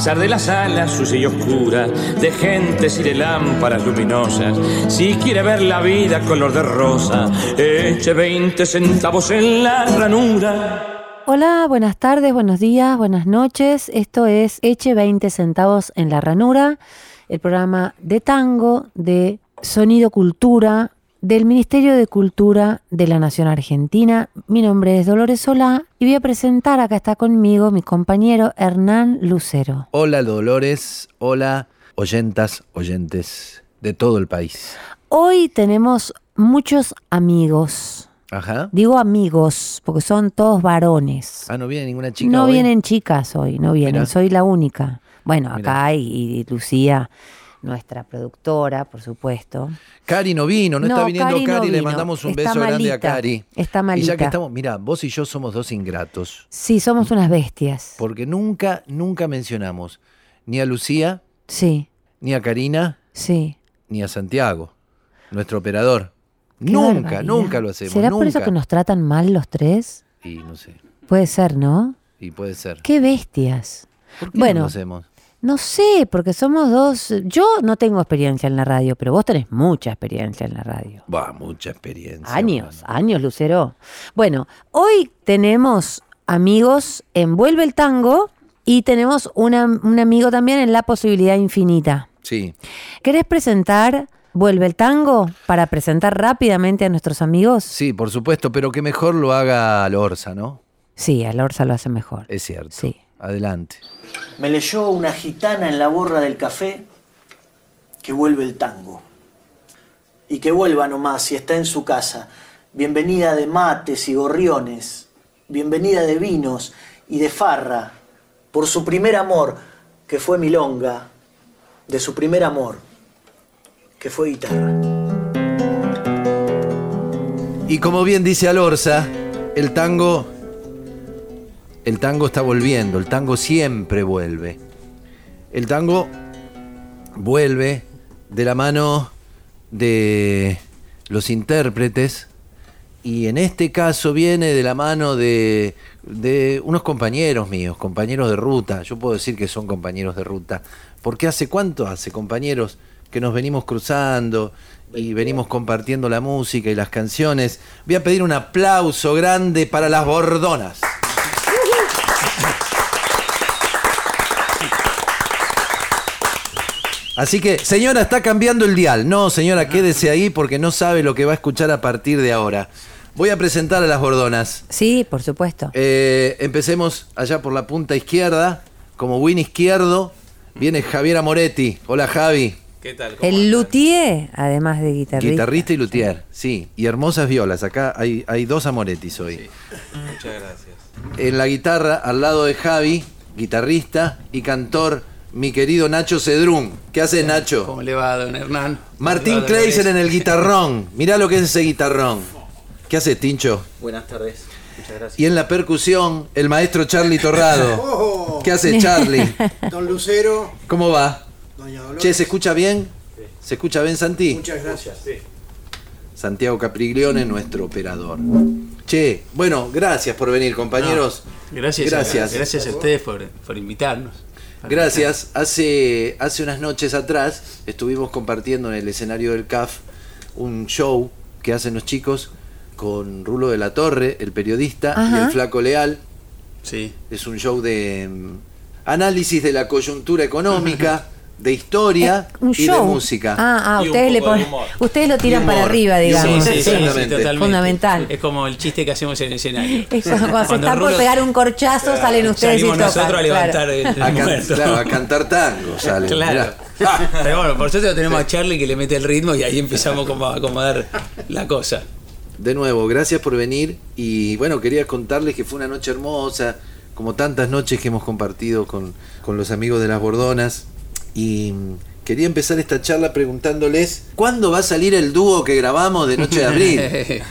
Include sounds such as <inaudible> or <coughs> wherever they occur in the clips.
Pesar de las alas sucia y oscura, de gentes y de lámparas luminosas, si quiere ver la vida color de rosa, eche 20 centavos en la ranura. Hola, buenas tardes, buenos días, buenas noches. Esto es Eche 20 centavos en la ranura, el programa de tango de Sonido Cultura del Ministerio de Cultura de la Nación Argentina. Mi nombre es Dolores Solá y voy a presentar, acá está conmigo mi compañero Hernán Lucero. Hola Dolores, hola oyentas, oyentes de todo el país. Hoy tenemos muchos amigos. Ajá. Digo amigos, porque son todos varones. Ah, no viene ninguna chica. No hoy? vienen chicas hoy, no vienen, Mirá. soy la única. Bueno, Mirá. acá y, y Lucía, nuestra productora, por supuesto. Cari no vino, no, está viniendo Cari Cari, no le mandamos un Está beso grande a malita. Cari. Está Y ya malita. que estamos, mira, vos y yo somos dos ingratos, Sí, somos unas bestias. porque nunca, nunca mencionamos ni a Lucía, Sí, ni a Karina, sí. ni a Santiago, nuestro operador. Qué nunca, barbaridad. nunca lo hacemos. ¿Será nunca. por eso que nos tratan mal los tres? Y no sé, Puede ser, ¿no? y puede ser. Qué bestias. ¿Por qué Bueno. no lo hacemos? No sé, porque somos dos. Yo no tengo experiencia en la radio, pero vos tenés mucha experiencia en la radio. Va, mucha experiencia. Años, mano. años, Lucero. Bueno, hoy tenemos amigos en Vuelve el Tango y tenemos una- un amigo también en La Posibilidad Infinita. Sí, ¿Querés presentar Vuelve el Tango para presentar rápidamente a nuestros amigos? sí, por supuesto, pero que mejor lo haga Lorza, ¿no? Sí, a Lorza lo hace mejor. Es cierto. Sí. Adelante. Me leyó una gitana en la borra del café que vuelve el tango. Y que vuelva nomás si está en su casa. Bienvenida de mates y gorriones. Bienvenida de vinos y de farra. Por su primer amor, que fue milonga. De su primer amor, que fue guitarra. Y como bien dice Alorza, el tango. El tango está volviendo, el tango siempre vuelve. El tango vuelve de la mano de los intérpretes y en este caso viene de la mano de, unos compañeros míos, compañeros de ruta. Yo puedo decir que son compañeros de ruta, porque hace cuánto hace, compañeros, que nos venimos cruzando y venimos compartiendo la música y las canciones. Voy a pedir un aplauso grande para las bordonas. Así que, señora, está cambiando el dial. No, señora, quédese ahí porque no sabe lo que va a escuchar a partir de ahora. Voy a presentar a las bordonas. Sí, por supuesto. Eh, empecemos allá por la punta izquierda. Como win izquierdo, viene Javier Amoretti. Hola, Javi. ¿Qué tal? ¿Cómo El andan? luthier, además de guitarrista. Guitarrista y luthier, sí. Y hermosas violas. Acá hay, hay dos Amorettis hoy. Muchas gracias. En la guitarra, al lado de Javi, guitarrista y cantor, mi querido Nacho Cedrún. ¿Qué haces, Nacho? ¿Cómo le va, don Hernán? Martín ¿Cómo le va, Kleiser en el guitarrón. Mirá lo que es ese guitarrón. ¿Qué haces, Tincho? Buenas tardes. Muchas gracias. Y en la percusión, el maestro Charlie Torrado. <laughs> ¿Qué haces, Charlie? <laughs> Don Lucero, ¿Cómo va? Doña Dolores. Che, ¿se escucha bien? ¿Se escucha bien, Santi? Muchas gracias. Santiago Capriglione, nuestro operador. Che, bueno, gracias por venir, compañeros. Gracias, Gracias. A, gracias a ustedes por, por invitarnos. Gracias. Hace, hace unas noches atrás estuvimos compartiendo en el escenario del CAF un show que hacen los chicos con Rulo de la Torre, el periodista, y el Flaco Leal. Sí. Es un show de mm, análisis de la coyuntura económica, <laughs> de historia un y de música. Ah, ah, ustedes, le ponen, humor. ustedes lo tiran para arriba, digamos. Sí, sí, totalmente. Fundamental. Es como el chiste que hacemos en el escenario. <laughs> Es cuando, cuando se están por pegar un corchazo, salen ustedes y Salimos tocan. nosotros a levantar claro. el, el A, can- muerto. claro, a cantar tango sale. Claro. mirá. <laughs> Pero bueno, por suerte lo tenemos a Charlie que le mete el ritmo y ahí empezamos como a acomodar la cosa. De nuevo, gracias por venir y bueno, quería contarles que fue una noche hermosa, como tantas noches que hemos compartido con, con los amigos de las Bordonas y quería empezar esta charla preguntándoles ¿cuándo va a salir el dúo que grabamos de Noche de Abril? <laughs>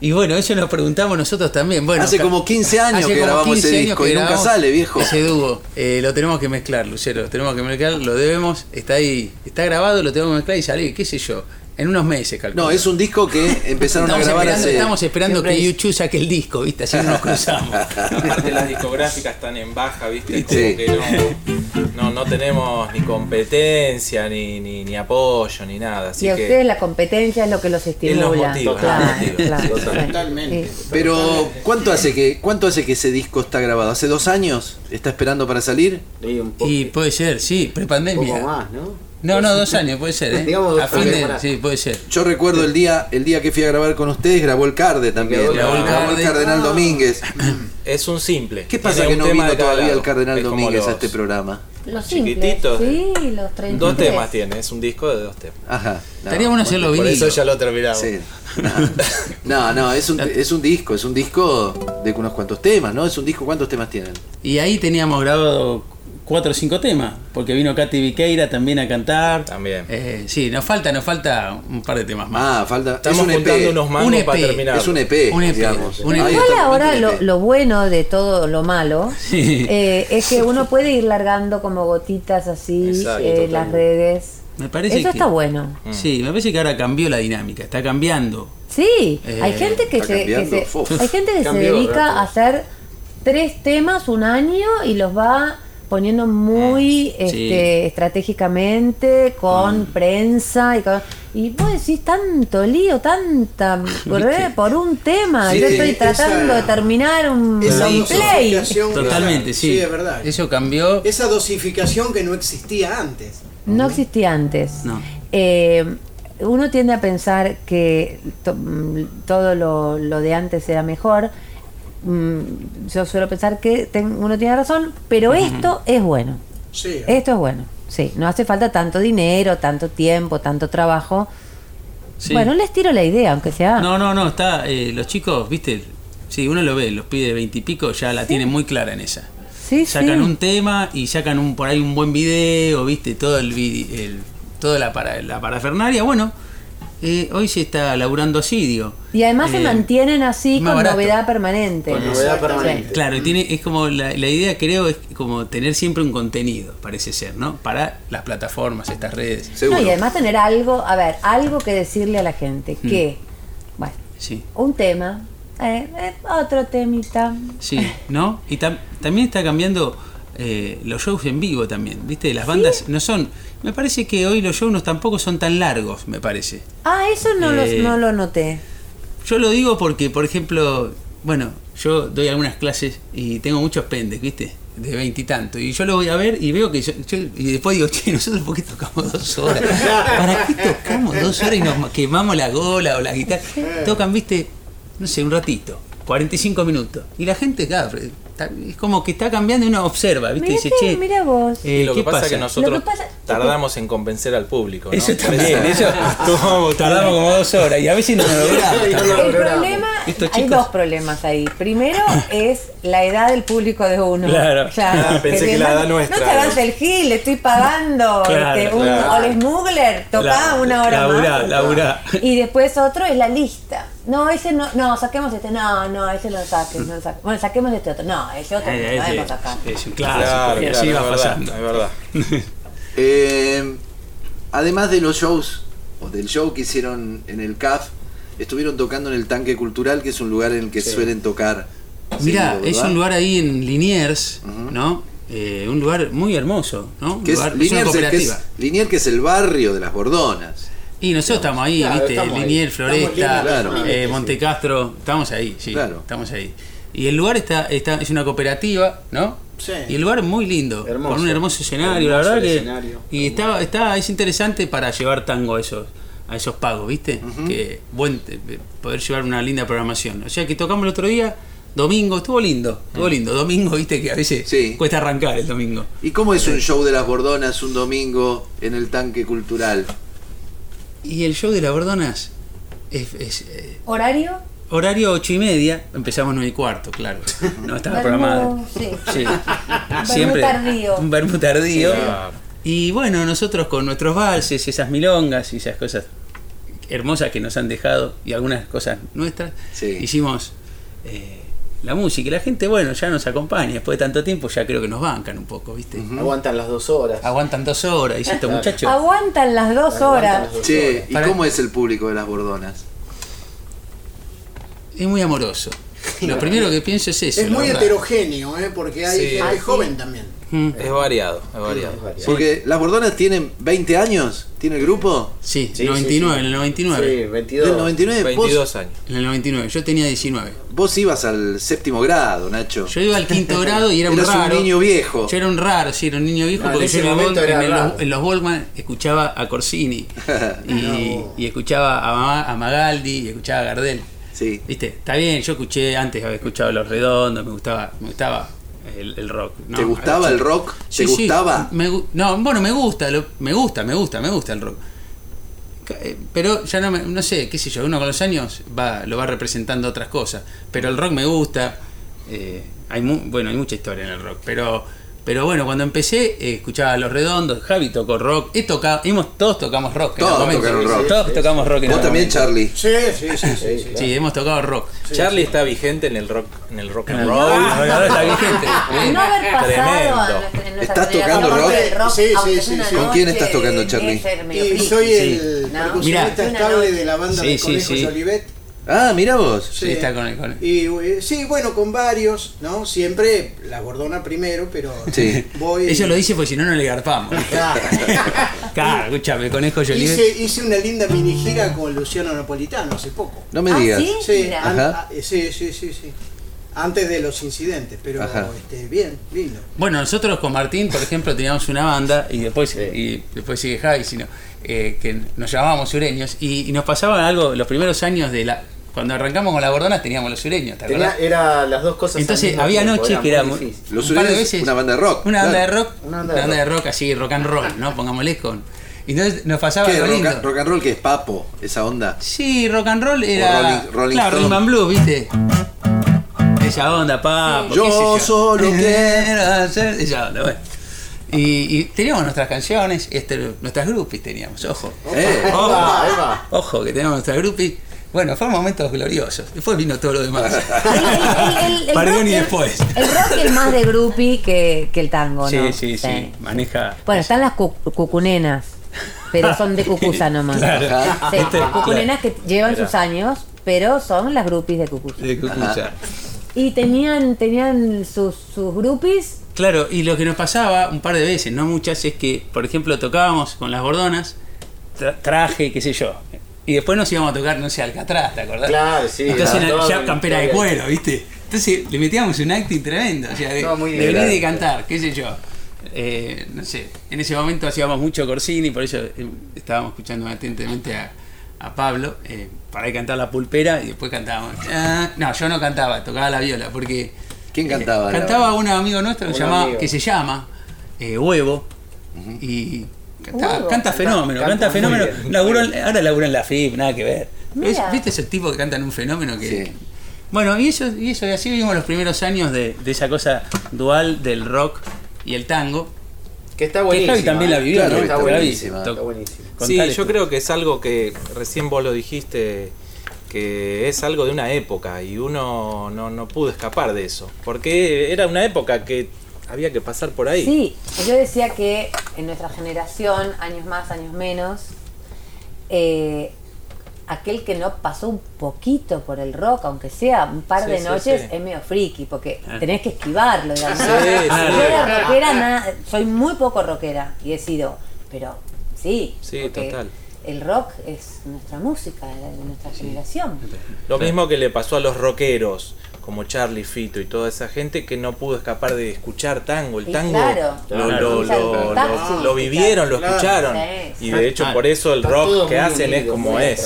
y bueno, eso nos preguntamos nosotros también. Bueno, Hace como 15 años que grabamos 15 ese disco y nunca sale, viejo. Ese dúo, eh, lo tenemos que mezclar, Lucero, lo tenemos que mezclar, lo debemos, está ahí, está grabado, lo tenemos que mezclar y salir, qué sé yo, en unos meses, calculo. No, es un disco que empezaron Estamos a grabar esperando, hace... estamos esperando Siempre que es- YouTube saque el disco, ¿viste? Así no nos cruzamos. <laughs> Aparte las discográficas están en baja, ¿viste? Como Sí. que no, no, no tenemos ni competencia, ni, ni, ni apoyo, ni nada. Así Y a que ustedes la competencia es lo que los estimula. los motiva, claro, total. sí. Totalmente. Sí. Pero ¿cuánto hace que cuánto hace que ese disco está grabado? ¿Hace dos años? ¿Está esperando para salir? Y un poco, Y puede ser, sí, un prepandemia. poco más, ¿no? No, no, dos años, puede ser, ¿eh? Digamos dos a fin de, sí, puede ser. Yo recuerdo el día el día que fui a grabar con ustedes, grabó el Carde también. Grabó Grabó, el el Carde. Cardenal Domínguez. <clears throat> es un simple. ¿Qué pasa Tiene que no vino todavía el lado. Cardenal Es como Domínguez a este programa? Los simples, Chiquititos. Sí, los 33. Dos temas tiene, es un disco de dos temas. Ajá. no, Estaría bueno hacerlo Por vinilo. eso ya lo terminamos. Sí. No, no, es, un, es un disco, es un disco de unos cuantos temas, ¿no? Es un disco, ¿cuántos temas tienen? Y ahí teníamos grabado cuatro o cinco temas, porque vino Katy Viqueira también a cantar. También. Eh, sí, nos falta, nos falta un par de temas más. Ah, falta. Estamos es un juntando EP. unos Un mangos EP, para terminar. Es un EP, Un EP, digamos. un EP. Ahí igual ahora un lo, bueno de todo lo malo Sí. eh, es que uno puede ir largando como gotitas así Exacto, eh, las redes. Me parece Eso que- está bueno. Sí, me parece que ahora cambió la dinámica, está cambiando. Sí, Eh, hay gente que se, que hay gente que se dedica rápido. a hacer tres temas un año y los va poniendo muy este, estratégicamente con prensa y con, y vos decís tanto lío, tanta <laughs> por, por un tema. Sí, Yo estoy esa- tratando de terminar un Esa play. Totalmente, sí. es verdad. Eso cambió. Esa dosificación que no existía antes. No existía antes. No. Eh, uno tiende a pensar que to- mm, todo lo, lo de antes era mejor. Mm, Yo suelo pensar que ten- uno tiene razón, pero esto es bueno. Sí. Esto es bueno. Sí, no hace falta tanto dinero, tanto tiempo, tanto trabajo. Sí. Bueno, les tiro la idea, aunque sea. No, no, no, está. eh, los chicos, viste, sí, uno lo ve, los pide de veintipico ya la tienen muy clara en esa. sí, Sacan sí. un tema y sacan un por ahí un buen video, viste, todo el, el toda la para la parafernalia, bueno, eh, hoy se está laburando así, digo. Y además se Eh, mantienen así con barato. novedad permanente. Con novedad Sí. permanente. Claro, y tiene, es como la, la idea creo es como tener siempre un contenido, parece ser, ¿no? Para las plataformas, estas redes. No, y además tener algo, a ver, algo que decirle a la gente. Mm. Que, bueno, Sí. un tema, eh, eh, otro temita. Sí, ¿no? Y tam- también está cambiando eh, los shows en vivo también, ¿viste? Las bandas no son... Me parece que hoy los shows no, tampoco son tan largos, me parece. Ah, eso no, Eh, los- no lo noté. Yo lo digo porque, por ejemplo, bueno, yo doy algunas clases y tengo muchos pendes, ¿viste? De veintitanto. Y, yo lo voy a ver y veo que yo, yo- y después digo, che, nosotros por qué tocamos dos horas. ¿Para qué tocamos dos horas y nos quemamos la gola o la guitarra? Tocan, viste, no sé, un ratito, 45 minutos. Y la gente, claro, es como que está cambiando y uno observa, ¿viste? Dice, que- che, mira vos. eh, Y lo ¿qué que pasa, pasa? es que nosotros Lo que pasa- tardamos en convencer al público. ¿no? Eso también, eso tomamos- tardamos como dos horas y a veces no lo logramos. <laughs> No El problema, hay dos problemas ahí. Primero <coughs> es la edad del público de uno. Claro. Ah, pensé que la no- edad nuestra. No te hagas el gil, le estoy pagando Claro, este, un claro. Ole Smuggler, tocá Claro, una hora laburá, más. laburá. Y después otro es la lista. No, ese no, no, saquemos este, no, no, ese no lo saques, no lo saques. Bueno, saquemos este otro, no, ese otro no Eh, lo sacar. es un clásico, Claro, y claro, así va verdad, pasando. es verdad. <laughs> Eh, además de los shows, o del show que hicieron en el CAF, estuvieron tocando en el Tanque Cultural, que es un lugar en el que suelen tocar. Mira, es un lugar ahí en Liniers. ¿no? Eh, un lugar muy hermoso, ¿no? Un Que es, lugar- es una Liniers, que es. Liniers, que es el barrio de las Bordonas. Y nosotros estamos ahí, Claro, ¿viste? estamos ahí. Estamos Floresta, Claro. eh. Montecastro, estamos ahí, sí, Claro. estamos ahí. Y el lugar está, está es una cooperativa, ¿no? Sí. Y el lugar es muy lindo, Hermoso. con un hermoso escenario, Hermoso la verdad que escenario. y está está es interesante para llevar tango a esos a esos pagos, ¿viste? Que buen eh, poder llevar una linda programación. O sea que tocamos el otro día domingo, estuvo lindo, estuvo lindo. Domingo, ¿viste? Que a veces Sí. cuesta arrancar el domingo. ¿Y cómo es un show de las Bordonas un domingo en el tanque cultural? Y el show de las Bordonas es, es, eh, ¿Horario? horario ocho y media, empezamos nueve y cuarto, claro. No estaba programado. sí. Sí. Vermú tardío. Un vermú tardío. Y bueno, nosotros con nuestros valses, esas milongas y esas cosas hermosas que nos han dejado y algunas cosas nuestras, Sí. hicimos eh, la música. Y la gente, bueno, ya nos acompaña. Después de tanto tiempo ya creo que nos bancan un poco, ¿viste? Aguantan las dos horas. Aguantan dos horas, y estos muchachos. Aguantan las dos Aguantan horas. las dos Che, horas. ¿y Para- cómo es el público de las Bordonas? Es muy amoroso. <laughs> Lo primero que pienso es eso. Es muy verdad. heterogéneo, ¿eh? porque hay Sí. gente Ah, sí. joven también. Mm. Es variado, es variado. Variado. Porque las Bordonas tienen 20 años, ¿tiene el grupo? Sí, Sí, 99, sí, sí. en el 99. Sí, 22. Del 99. 22 años. En el 99, yo tenía 19. Vos, ibas al séptimo grado, Nacho. Yo iba al quinto <laughs> grado y era un Eras raro. un niño viejo. Yo era un raro, sí, era un niño viejo porque yo en, el momento Vol- era en raro. en los Volkman escuchaba a Corsini <laughs> y, No. y escuchaba a Magaldi y escuchaba a Gardel. Sí. ¿Viste? Está bien, yo escuché antes, había escuchado Los Redondos, me gustaba, me gustaba el, el rock. ¿no? ¿Te gustaba el rock? ¿Te sí, gustaba? me no, bueno, me gusta, lo- me gusta, me gusta, me gusta el rock. Eh, Pero ya no me, no sé, qué sé yo, uno con los años va, lo va representando otras cosas. Pero el rock me gusta. eh, hay mu- bueno, hay mucha historia en el rock. Pero, pero bueno, cuando empecé, eh, escuchaba a los redondos, Javi tocó rock, he tocado, hemos, todos tocamos rock. en Todos tocaron rock. Todos tocamos rock en Vos también, momento. Charlie. Sí, sí, sí. sí, sí. Sí, hemos tocado rock. Charlie está vigente en el rock, en el rock and roll. ahora está vigente. <laughs> No haber pasado Tremendo. ¿Estás tocando rock? Sí, sí, sí. ¿Con quién estás tocando, Charlie? soy el percusionista estable de la banda de Conejos. Olivet. Ah, mira vos. Sí, está con el- con el- Y eh, sí, bueno, con varios, ¿no? Siempre la gordona primero, pero <laughs> Sí. voy. Eso lo dice porque si no, no le garpamos. <laughs> Claro. <laughs> Claro, escúchame, conejo Jolivet. hice, hice una linda mini gira con Luciano Napolitano hace poco. No me Ah, digas. ¿sí? Sí, Mira. an- Ajá. ah, sí, sí, sí, sí. Antes de los incidentes, pero este, bien, lindo. Bueno, nosotros con Martín, por ejemplo, teníamos una banda y después y después sigue Javi, sino eh, que nos llamábamos sureños y, y nos pasaba algo los primeros años de la cuando arrancamos con la Bordona teníamos los sureños, ¿te Tenía, era las dos cosas. Entonces había tiempo, noches que era muy. Los un par de veces- una banda de rock. Una banda de rock, Una una banda de de rock así, rock and roll, ¿no? Pongámosle con. Entonces nos pasaba ¿Qué? algo Rock, lindo. and- rock and roll que es papo, esa onda. Sí, rock and roll era. Rolling- Rolling claro, Stone. Rhythm and Blues, ¿viste? Esa onda, pa. Sí. Yo solo <laughs> quiero hacer. Esa onda, bueno. Y, y teníamos nuestras canciones, este, nuestras groupies teníamos, ojo. Eh, va. Ojo, que teníamos nuestras groupies. Bueno, fueron momentos gloriosos. Después vino todo lo demás. Perdón y es- después. El rock es más de groupie que, que el tango, Sí, ¿no? sí, sí. Maneja. Bueno, están las cu- cucunenas, pero son de Cucusa <laughs> nomás. Claro. Sí, Este, cucunenas que llevan Mira. sus años, pero son las groupies de Cucusa. De Cucusa. Y tenían, tenían sus, sus groupies. Claro, y lo que nos pasaba un par de veces, no muchas, es que, por ejemplo, tocábamos con las gordonas, tra- traje, qué sé yo, y después nos íbamos a tocar, no sé, Alcatraz, ¿te acordás? Claro, sí. Entonces todo ya campera de cuero, ¿viste? Entonces le metíamos un acting tremendo, o sea, de, No, muy de venir divertido. y cantar, qué sé yo. Eh, no sé, en ese momento hacíamos mucho Corsini, por eso eh, estábamos escuchando atentamente a, a Pablo, eh, para ir a cantar la pulpera y después cantábamos. ah, no, yo no cantaba, tocaba la viola, porque ¿Quién cantaba? eh, cantaba un amigo nuestro que, Un se llama- amigo. que se llama eh, Huevo y canta, Huevo. canta fenómeno, canta, fenómeno. Laburó ahora labura en la FIP, nada que ver. ¿Viste ese tipo que cantan un fenómeno que... Sí. Bueno, y eso, y eso, y así vivimos los primeros años de, de esa cosa dual del rock y el tango. Que está Que buenísimo. Javi también la ¿eh? vivió, Claro, ¿no? Está buenísimo. Sí, yo creo que es algo que recién vos lo dijiste, que es algo de una época y uno no, no pudo escapar de eso, porque era una época que había que pasar por ahí. Sí, yo decía que en nuestra generación, años más, años menos, eh, aquel que no pasó un poquito por el rock, aunque sea un par Sí, de sí, noches, sí. es medio friki, porque Ah. tenés que esquivarlo, digamos. Yo era rockera, soy muy poco rockera y he sido, pero sí. Sí, total. el rock es nuestra música, de nuestra generación. Lo mismo que le pasó a los rockeros, como Charlie Fito y toda esa gente que no pudo escapar de escuchar tango. El tango claro. lo, Claro. lo- Claro, lo- taxi, lo- lo vivieron, lo escucharon. Y de hecho Ah, por eso el rock que hacen es como es.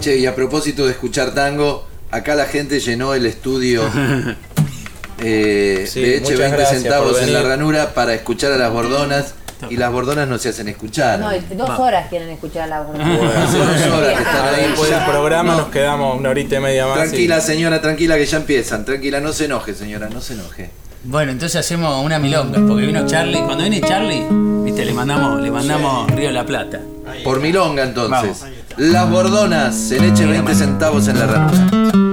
Che, y a propósito de escuchar tango, acá la gente llenó el estudio <laughs> eh, Sí, de Eche muchas 20 gracias centavos en la ranura para escuchar a las bordonas y las bordonas no se hacen escuchar. No, y dos horas quieren escuchar a la Hace dos horas que están ahí. Después del programa No. nos quedamos una horita y media más. Tranquila y- señora, tranquila que ya empiezan. Tranquila, no se enoje señora, no se enoje. Bueno, entonces hacemos una milonga, porque vino Charlie. Cuando viene Charlie, viste, le mandamos, le mandamos Río de la Plata. Por milonga entonces. Las bordonas en Eche 20 centavos en la ranura.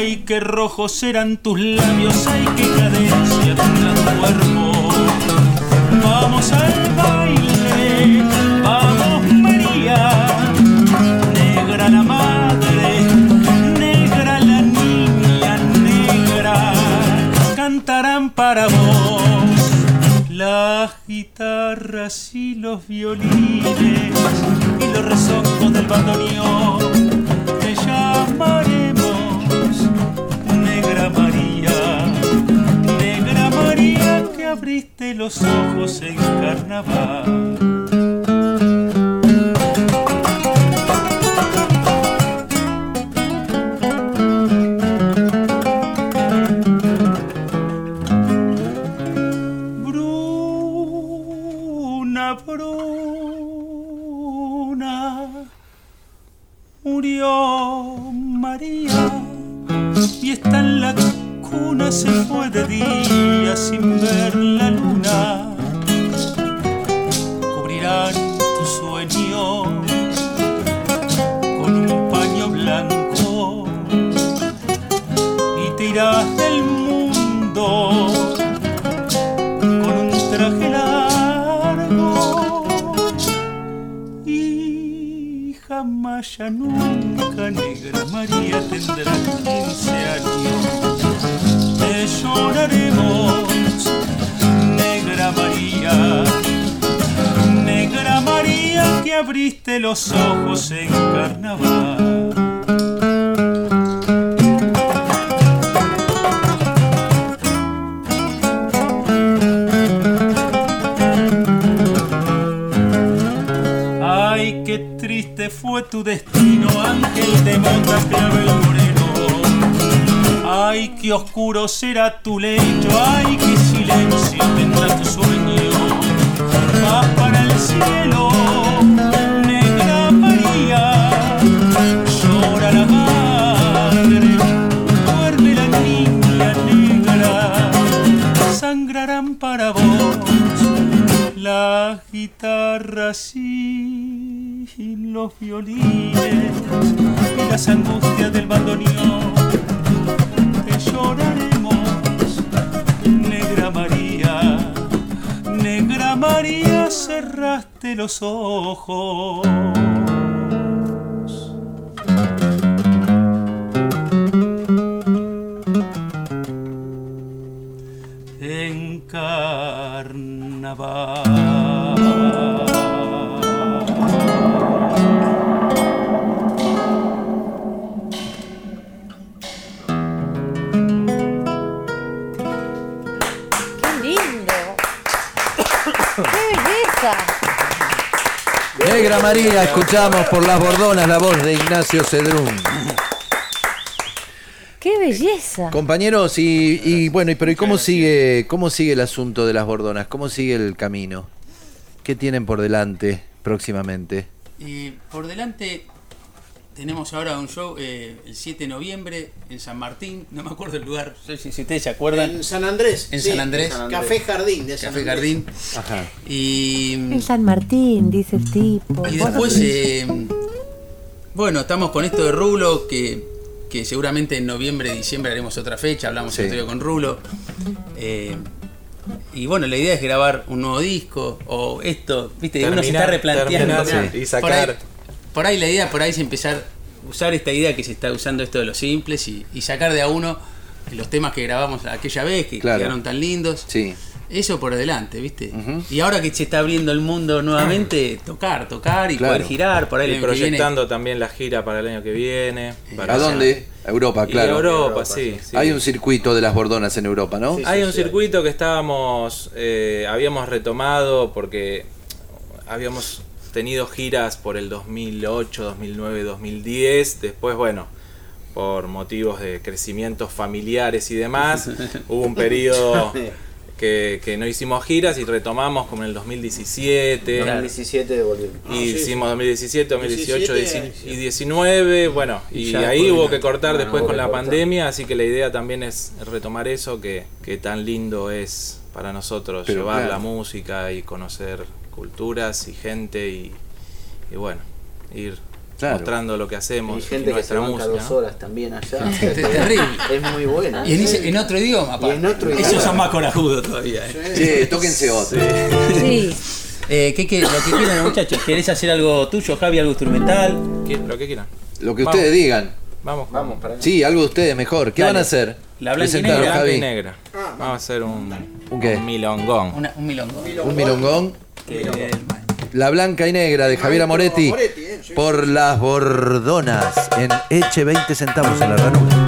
Ay, qué rojos serán tus labios, ay, qué cadencia tendrá tu cuerpo. Vamos al baile, vamos María, negra la madre, negra la niña, negra, cantarán para vos las guitarras y los violines y los rezongos del bandoneón. Te Negra María, Negra María que abriste los ojos en carnaval. Murió María y está en la cuna, se fue de día sin ver la luna. Cubrirán tu sueño con un paño blanco y te irás jamás ya nunca negra María tendrá 15 años. Te lloraremos negra María. Negra María que abriste los ojos en carnaval tu destino, ángel de monta clavel moreno. Ay, qué oscuro será tu lecho, ay, qué silencio tendrá tu sueño. Vas para el cielo, negra María, llora la madre, duerme la niña negra, sangrarán para vos las guitarras y los violines y las angustias del bandoneón. Te lloraremos, negra María, negra María, cerraste los ojos. En carnaval. Ana María, escuchamos por las bordonas la voz de Ignacio Cedrún. ¡Qué belleza! Compañeros, y, y bueno, y- pero ¿y cómo sigue, cómo sigue el asunto de las bordonas? ¿Cómo sigue el camino? ¿Qué tienen por delante próximamente? Y por delante tenemos ahora un show eh, el 7 de noviembre en San Martín, no me acuerdo el lugar, no sé si, si ustedes se acuerdan. En San Andrés. En sí, San Andrés. Café Jardín de San Café Andrés. Jardín. Ajá. Y, En San Martín, dice el tipo. y después, eh, bueno, estamos con esto de Rulo, que, que seguramente en noviembre, diciembre haremos otra fecha, hablamos Sí. el otro día con Rulo. Eh, y bueno, la idea es grabar un nuevo disco, o esto, viste, uno se está Terminar- replanteando. terminar y Por sacar. Por ahí la idea, por ahí es empezar a usar esta idea que se está usando esto de los simples y, y sacar de a uno los temas que grabamos aquella vez, que Claro. quedaron tan lindos. Sí. Eso por adelante, ¿viste? Y ahora que se está abriendo el mundo nuevamente, tocar, tocar y Claro. poder girar por ahí Y proyectando también la gira para el año que viene. para- ¿A dónde? A Europa, Y claro. Europa, sí, sí. Hay un circuito de las bordonas en Europa, ¿no? Hay un circuito que estábamos, eh, habíamos retomado porque habíamos tenido giras por el 2008, 2009, 2010. Después, bueno, por motivos de crecimientos familiares y demás, <laughs> hubo un periodo que, que no hicimos giras y retomamos como en el 2017. 2017 volvió. Y Ah, sí, hicimos 2017, 2018 17, y 19, bueno, Y ahí hubo que cortar bueno, después con la cortar. pandemia, así que la idea también es retomar eso que, que tan lindo es para nosotros, Pero llevar claro. la música y conocer culturas y gente y, y bueno, ir Claro. mostrando lo que hacemos Y y gente que se nuestra banca música. dos ¿no? horas también allá. Es terrible. Es muy buena. Y en, ese- en otro idioma. Y en otro Esos idioma. son más corajudos todavía. ¿eh? Che, tóquense otro. Sí. <laughs> Eh, ¿qué, qué- lo que quieran, muchachos? ¿Querés hacer algo tuyo, Javi? ¿Algo instrumental? ¿Qué- Lo que quieran. Lo que Vamos. ustedes digan. Vamos, Vamos, para Sí, algo de ustedes mejor. ¿Qué Dale. van a hacer? La blanca y negra. Blanca y Javi. negra. Vamos a hacer un, ¿Un qué? un milongón. Una- un milongo. Un milongón. Que- La blanca y negra de Javier Maestro Moretti. Eh. Por las bordonas. En Eche 20 centavos en la ranura.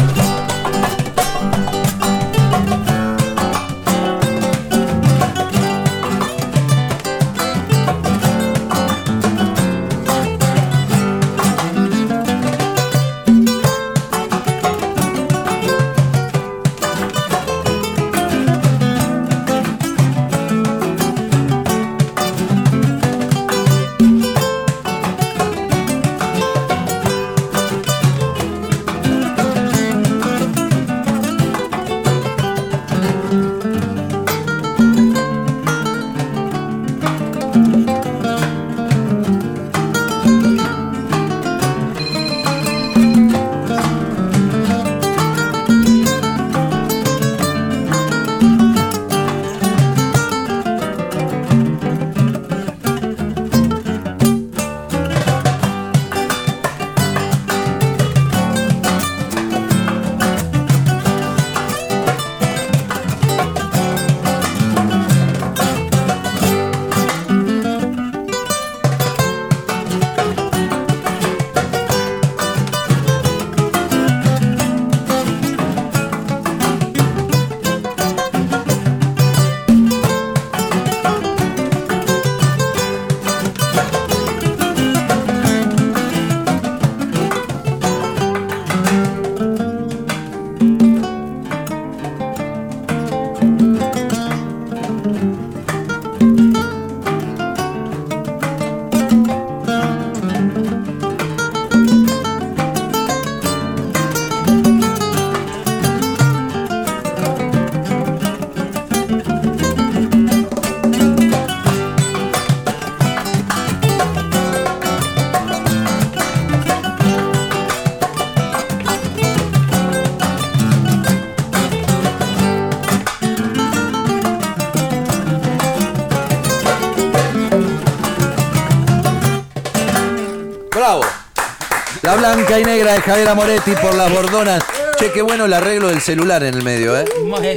Negra de Javier Moretti por las bordonas. Che, qué bueno el arreglo del celular en el medio, ¿eh?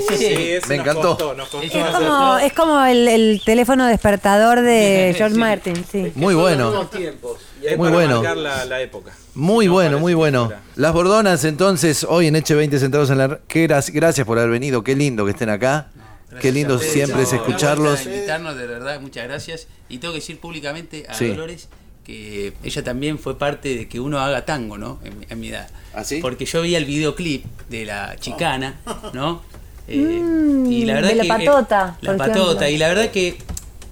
Sí, sí. eso Me nos encantó. costó, nos costó Es como, es como el, el teléfono despertador de Sí. George Martin, sí. Muy bueno. tiempos. Muy para bueno. marcar la, la época. Muy No bueno, muy bueno. Las bordonas, entonces, hoy en Eche 20 centavos en la. Qué gra- gracias por haber venido, qué lindo que estén acá. Qué lindo siempre es escucharlos. Por invitarnos, de verdad, muchas gracias. Y tengo que decir públicamente a Sí. Dolores que ella también fue parte de que uno haga tango, ¿no? En, mi- en mi edad. ¿Ah, sí? Porque yo veía el videoclip de la chicana, ¿no? <laughs> Eh, Mm, y la verdad de la que- patota, La patota. ejemplo. Y la verdad que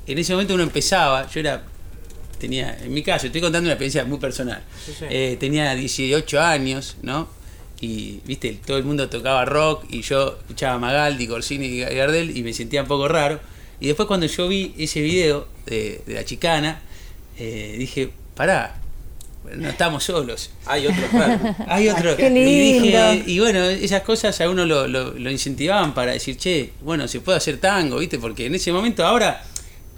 en ese momento uno empezaba, yo era tenía, en mi caso, estoy contando una experiencia muy personal. Sí, sí. Eh, tenía 18 años, ¿no? Y, viste, todo el mundo tocaba rock y yo escuchaba Magaldi, Corsini y Gardel y me sentía un poco raro. Y después cuando yo vi ese video de, de la chicana, eh, dije, pará, no estamos solos. Hay otro claro. <laughs> Hay otro. Qué Y dije, y bueno, esas cosas a uno lo, lo- lo incentivaban para decir, che, bueno, se puede hacer tango, ¿viste? Porque en ese momento ahora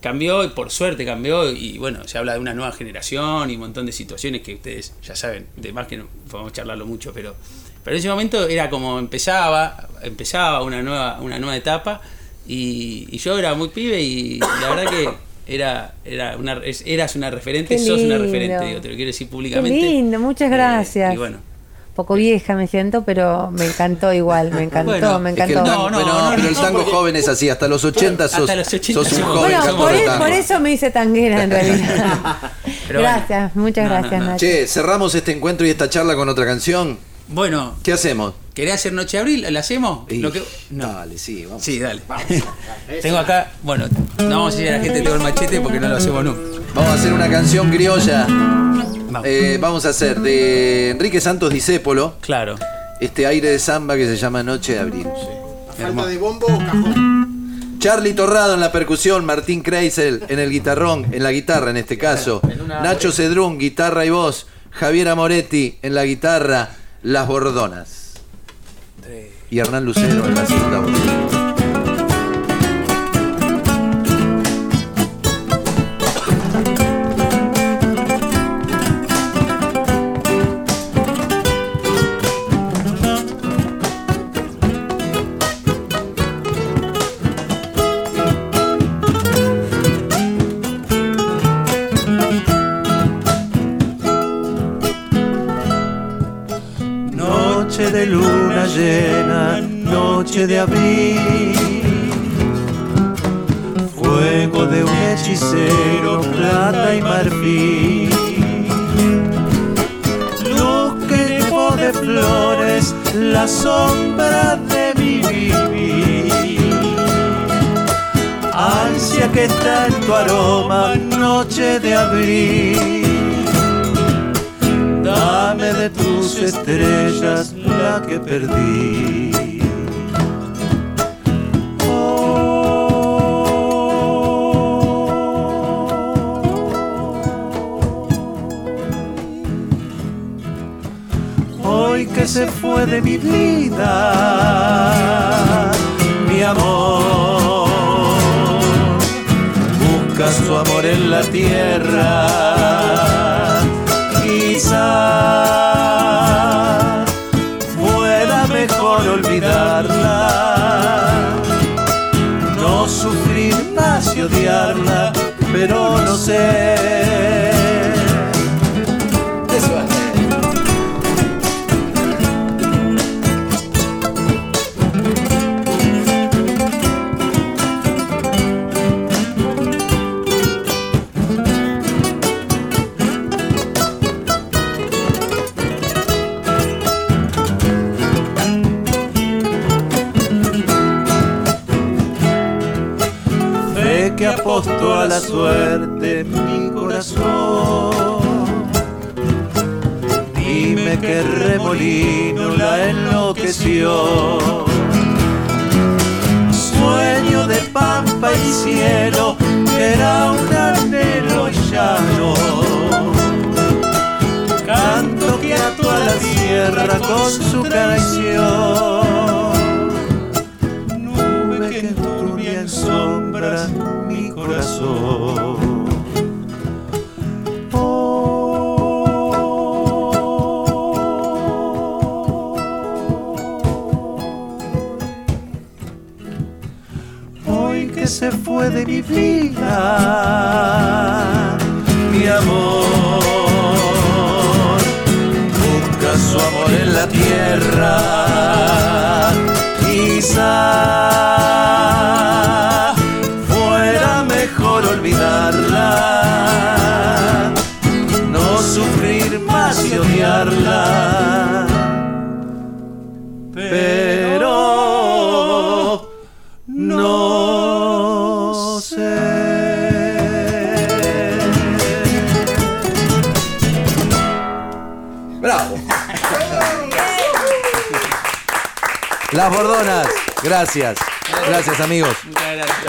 cambió, y por suerte cambió, y bueno, se habla de una nueva generación y un montón de situaciones que ustedes ya saben, de más que no podemos charlarlo mucho, pero, pero en ese momento era como empezaba, empezaba una nueva, una nueva etapa, y, y yo era muy pibe y la verdad que era, era una, es- eras una referente, sos una referente, digo, te lo quiero decir Qué públicamente. lindo, muchas Eh, gracias. y bueno, Poco vieja me siento, pero me encantó igual, me encantó, Bueno, me Es que encantó. tango, No, no, bueno, no, pero el tango porque- joven es así, hasta los 80 sos, Hasta los 80 sos un somos- joven Bueno, por, eso me hice tanguera en <laughs> realidad. Pero bueno. gracias, muchas No, no, gracias, no. Nacho. Che, cerramos este encuentro y esta charla con otra canción. Bueno, ¿Qué hacemos? ¿querés hacer Noche de Abril? ¿La hacemos? Y- Lo que- no. Dale, sí, vamos. Sí, dale. <laughs> tengo acá, bueno, no vamos a decir a la gente tengo el machete porque no lo hacemos nunca. Vamos a hacer una canción criolla. Vamos. Eh, vamos a hacer de Enrique Santos Discépolo Claro. este aire de samba que se llama Noche de Abril. A falta de bombo o cajón. Charlie Torrado en la percusión, Martín Kreisel en el guitarrón, en la guitarra en este caso, Nacho Cedrún, guitarra y voz, Javier Amoretti en la guitarra, Las Bordonas. Y Hernán Lucero en la segunda voz. De abril. Bravo. Las Bordonas. Gracias. Gracias, amigos.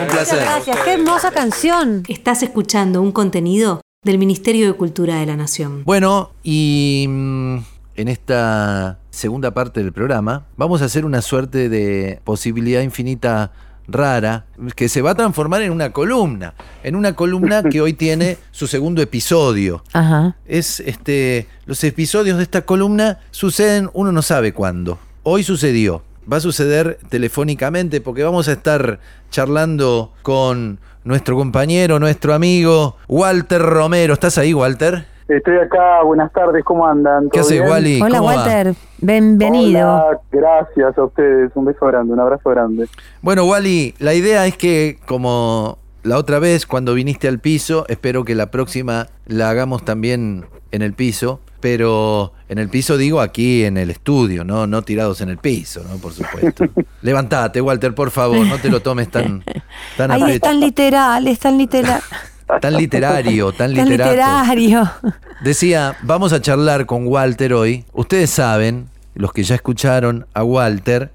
Un placer. Gracias, qué hermosa canción. Estás escuchando un contenido del Ministerio de Cultura de la Nación. Bueno, y mm, en esta segunda parte del programa vamos a hacer una suerte de posibilidad infinita rara que se va a transformar en una columna, en una columna que hoy tiene su segundo episodio. Ajá. Es este los episodios de esta columna suceden uno no sabe cuándo. Hoy sucedió. Va a suceder telefónicamente porque vamos a estar charlando con nuestro compañero, nuestro amigo Walter Romero. ¿Estás ahí, Walter? Estoy acá, buenas tardes, ¿cómo andan? ¿Qué ¿Todo haces? Wally? Hola ¿Cómo va? Walter, bienvenido. Hola, gracias a ustedes, un beso grande, un abrazo grande. Bueno, Wally, la idea es que como la otra vez cuando viniste al piso, espero que la próxima la hagamos también en el piso, pero en el piso digo aquí en el estudio, no, no tirados en el piso, ¿no? Por supuesto. <laughs> Levantate, Walter, por favor, no te lo tomes tan, tan a Ahí es tan literal, es tan literal. <laughs> Tan literario, tan <laughs> tan literato. literario. Decía, vamos a charlar con Walter hoy. Ustedes saben, los que ya escucharon a Walter,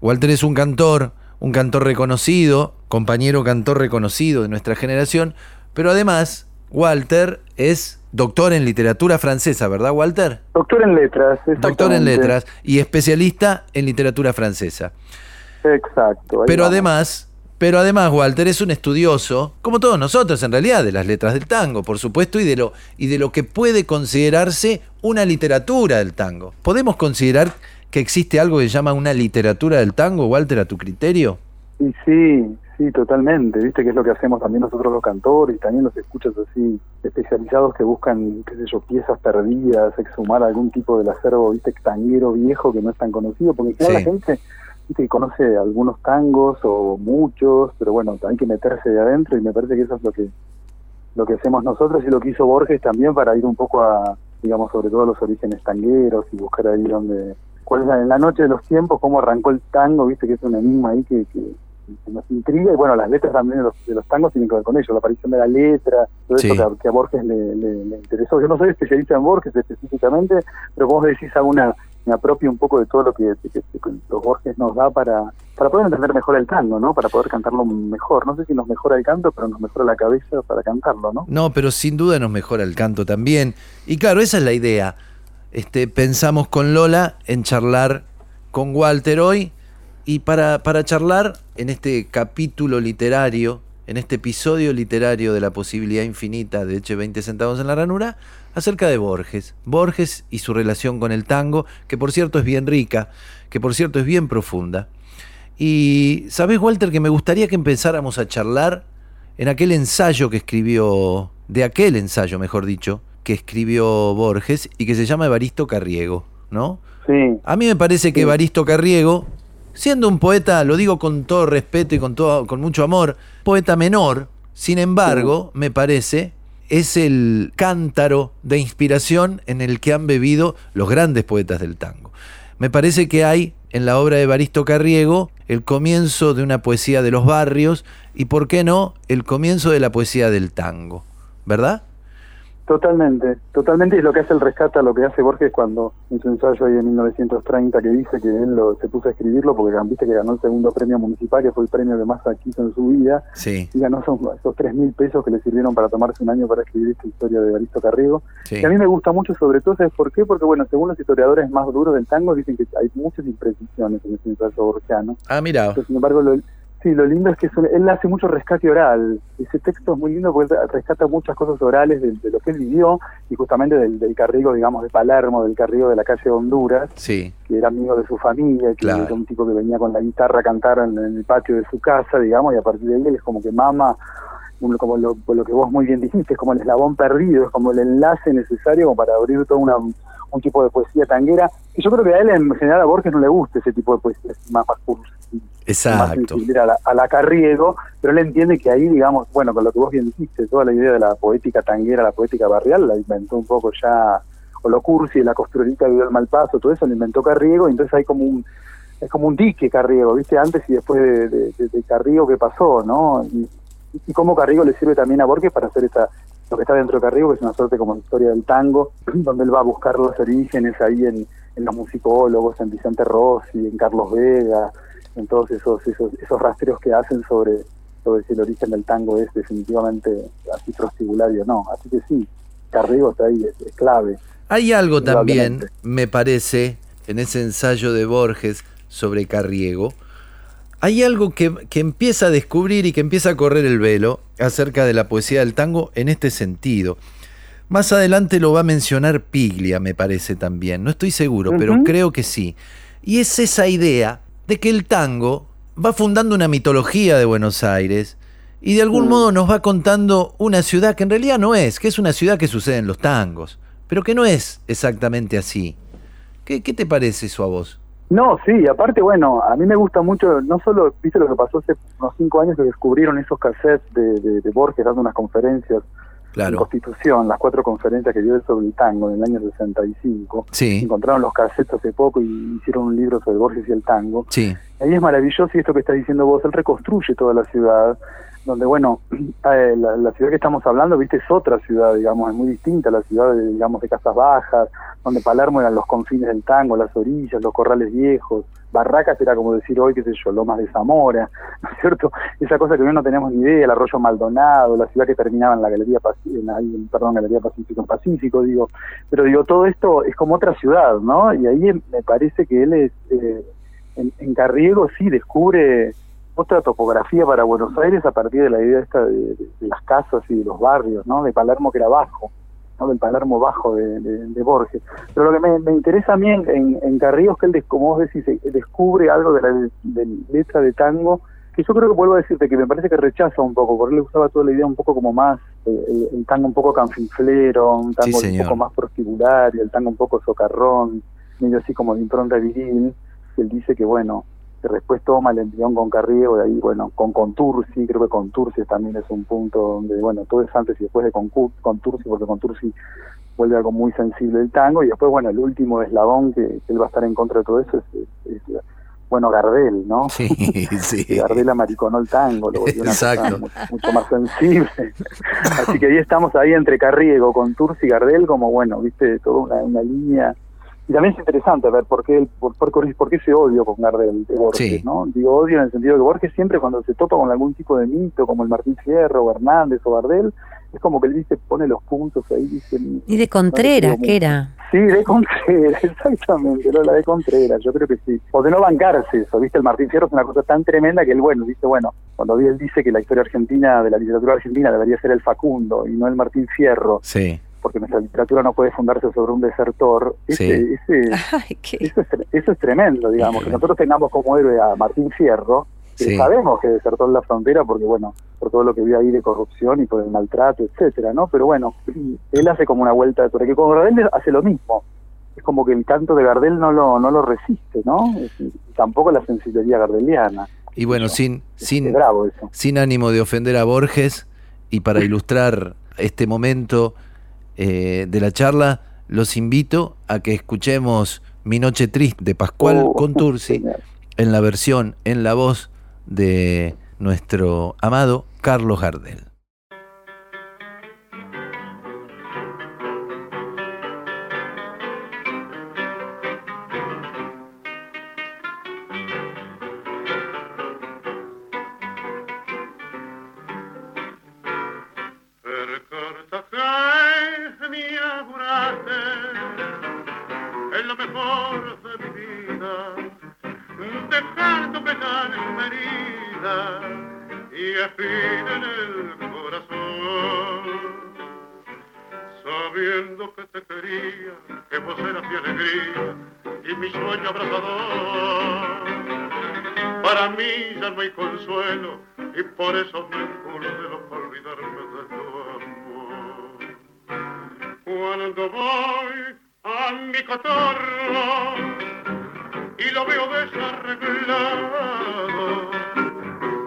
Walter es un cantor, un cantor reconocido, compañero cantor reconocido de nuestra generación, pero además Walter es doctor en literatura francesa, ¿verdad Walter? Doctor en letras, Doctor en letras y especialista en literatura francesa. Exacto. Pero vamos. además, pero además Walter es un estudioso, como todos nosotros en realidad, de las letras del tango, por supuesto, y de lo y de lo que puede considerarse una literatura del tango. ¿Podemos considerar que existe algo que se llama una literatura del tango, Walter, a tu criterio? Y sí, sí, totalmente. Viste que es lo que hacemos también nosotros los cantores también los escuchas así especializados que buscan, qué sé yo, piezas perdidas, exhumar algún tipo del acervo, viste, tanguero viejo que no es tan conocido, porque general Sí. la gente que conoce algunos tangos o muchos, pero bueno, hay que meterse de adentro y me parece que eso es lo que lo que hacemos nosotros y lo que hizo Borges también para ir un poco a, digamos, sobre todo a los orígenes tangueros y buscar ahí donde, cuál es la, en la noche de los tiempos, cómo arrancó el tango, viste que es un enigma ahí que, que, que nos intriga y bueno, las letras también de los, de los tangos tienen que ver con ello, la aparición de la letra, todo Sí. eso que, a- que a Borges le, le- le interesó. Yo no soy especialista en Borges específicamente, pero vos decís, hago una, me apropio un poco de todo lo que, los Borges nos da para, para poder entender mejor el tango, ¿no? Para poder cantarlo mejor. No sé si nos mejora el canto, pero nos mejora la cabeza para cantarlo, ¿no? No, pero sin duda nos mejora el canto también. Y claro, esa es la idea. Este, pensamos con Lola en charlar con Walter hoy y para, para charlar en este capítulo literario, en este episodio literario de la posibilidad infinita de Eche 20 centavos en la ranura, acerca de Borges. Borges y su relación con el tango, que por cierto es bien rica, que por cierto es bien profunda. Y sabes, Walter, que me gustaría que empezáramos a charlar en aquel ensayo que escribió, de aquel ensayo, mejor dicho, que escribió Borges y que se llama Evaristo Carriego, ¿no? Sí. A mí me parece que Evaristo Carriego, siendo un poeta, lo digo con todo respeto y con, todo, con mucho amor, poeta menor, sin embargo, me parece, es el cántaro de inspiración en el que han bebido los grandes poetas del tango. Me parece que hay en la obra de Evaristo Carriego el comienzo de una poesía de los barrios y, ¿por qué no?, el comienzo de la poesía del tango, ¿verdad? Totalmente, totalmente y es lo que hace el rescate a lo que hace Borges cuando en su ensayo ahí en 1930 que dice que él lo- se puso a escribirlo porque viste que ganó el segundo premio municipal que fue el premio que más quiso en su vida Sí, y ganó esos, esos tres mil pesos que le sirvieron para tomarse un año para escribir esta historia de Evaristo Carriego sí. que a mí me gusta mucho sobre todo ¿sabes por qué? porque bueno según los historiadores más duros del tango dicen que hay muchas imprecisiones en ese ensayo borgiano Ah, mira, pero, sin embargo, lo, sí, lo lindo es que él hace mucho rescate oral. Ese texto es muy lindo porque él rescata muchas cosas orales de, de lo que él vivió y justamente del, del Carrigo, digamos, de Palermo, del Carrigo de la calle de Honduras, sí, que era amigo de su familia, que Claro. era un tipo que venía con la guitarra a cantar en, en el patio de su casa, digamos, y a partir de ahí él es como que mama como lo, lo que vos muy bien dijiste, es como el eslabón perdido, es como el enlace necesario como para abrir todo una, un tipo de poesía tanguera, que yo creo que a él en general a Borges no le gusta ese tipo de poesía, es más, más cursi, más exacto. a la, la Carriego, pero él entiende que ahí, digamos, bueno, con lo que vos bien dijiste, toda la idea de la poética tanguera, la poética barrial, la inventó un poco ya, o lo cursi, la costurerita vivió el mal paso, todo eso lo inventó Carriego, y entonces hay como un, es como un dique Carriego, ¿viste? Antes y después de, Carriego que pasó, ¿no? Y, y cómo Carriego le sirve también a Borges para hacer esa, lo que está dentro de Carriego, que es una suerte como historia del tango, <clears throat> donde él va a buscar los orígenes ahí en, en los musicólogos, en Vicente Rossi, en Carlos Vega, en todos esos, esos, esos rastreos que hacen sobre, sobre si el origen del tango es definitivamente así prostibulario o no. Así que sí, Carriego está ahí, es, es clave. Hay algo también, me parece, en ese ensayo de Borges sobre Carriego, hay algo que, que empieza a descubrir y que empieza a correr el velo acerca de la poesía del tango en este sentido. Más adelante lo va a mencionar Piglia, me parece también. No estoy seguro, pero creo que sí. Y es esa idea de que el tango va fundando una mitología de Buenos Aires y de algún Mm. modo nos va contando una ciudad que en realidad no es, que es una ciudad que sucede en los tangos, pero que no es exactamente así. ¿Qué, qué te parece eso a vos? No, sí, aparte, bueno, a mí me gusta mucho, no solo, viste lo que pasó hace unos cinco años que descubrieron esos cassettes de, de, de Borges dando unas conferencias en Claro. Constitución, las cuatro conferencias que dio él sobre el tango en el año 65. Sí, Encontraron los cassettes hace poco y hicieron un libro sobre Borges y el tango. sí, Ahí es maravilloso y esto que estás diciendo vos, él reconstruye toda la ciudad, donde bueno, <clears throat> eh, la, la ciudad que estamos hablando, viste, es otra ciudad, digamos, es muy distinta a la ciudad, de, digamos, de Casas Bajas, donde Palermo eran los confines del tango, las orillas, los corrales viejos, Barracas era como decir hoy, qué sé yo, Lomas de Zamora, <laughs> ¿no es cierto? Esa cosa que hoy no tenemos ni idea, el arroyo Maldonado, la ciudad que terminaba en la Galería en, perdón, Galería Pacífico, en Pacífico, digo, pero digo, todo esto es como otra ciudad, ¿no? Y ahí me parece que él es... Eh, en, en Carriego sí descubre otra topografía para Buenos Aires a partir de la idea esta de, de- de las casas y de los barrios, ¿no? De Palermo que era bajo, ¿no? Del Palermo bajo de, de- de Borges. Pero lo que me, me interesa a mí en, en, en Carriego es que él, como vos decís, eh, descubre algo de la letra de tango que yo creo que vuelvo a decirte que me parece que rechaza un poco, porque él usaba toda la idea un poco como más, eh, el, tango un poco canfinflero, un tango un poco más prostibulario, el tango un poco socarrón, medio así como de impronta viril, él dice que bueno, que después toma el envión con Carriego, de ahí bueno, con Contursi, creo que Contursi también es un punto donde bueno, todo es antes y después de Contursi, porque Contursi vuelve algo muy sensible del tango, y después bueno, el último eslabón que, que él va a estar en contra de todo eso es, es- es, bueno, Gardel, ¿no? sí, <laughs> sí. Gardel amariconó el tango, lo volvió una Exacto. mucho, mucho más sensible. Así que ahí estamos ahí entre Carriego, con Tursi y Gardel, como bueno, viste, toda una, una línea. Y también es interesante ver por qué, el- por, por, por qué ese odio con Gardel de Borges, Sí. ¿no? Digo odio en el sentido de que Borges siempre cuando se topa con algún tipo de mito, como el Martín Fierro, o Hernández o Gardel, es como que él dice, pone los puntos ahí, dice... Y de Contreras, No que era. Sí, de Contreras, <laughs> exactamente, Lola de Contreras, yo creo que sí. O de no bancarse eso, ¿viste? El Martín Fierro es una cosa tan tremenda que él, bueno, dice, bueno, cuando él dice que la historia argentina, de la literatura argentina, debería ser el Facundo y no el Martín Fierro, Sí, porque nuestra literatura no puede fundarse sobre un desertor, ese, Sí. ese, <laughs> Ay, qué- eso, es, tre- eso es tremendo, digamos, que nosotros tengamos como héroe a Martín Fierro, que Sí. sabemos que desertó en la frontera porque, bueno, por todo lo que vio ahí de corrupción y por el maltrato, etcétera, ¿no? Pero bueno, él hace como una vuelta de tuerca, que con Gardel hace lo mismo. Es como que el canto de Gardel no lo, no lo resiste, ¿no? Es- tampoco la sensibilidad gardeliana. y bueno, sin, sin, bravo eso. sin ánimo de ofender a Borges y para ilustrar este momento eh, de la charla, los invito a que escuchemos Mi Noche Triste de Pascual Oh, <laughs> Contursi en la versión, en la voz de nuestro amado Carlos Gardel. Olvidarme de tu amor. Cuando voy a mi cotorro y lo veo desarreglado,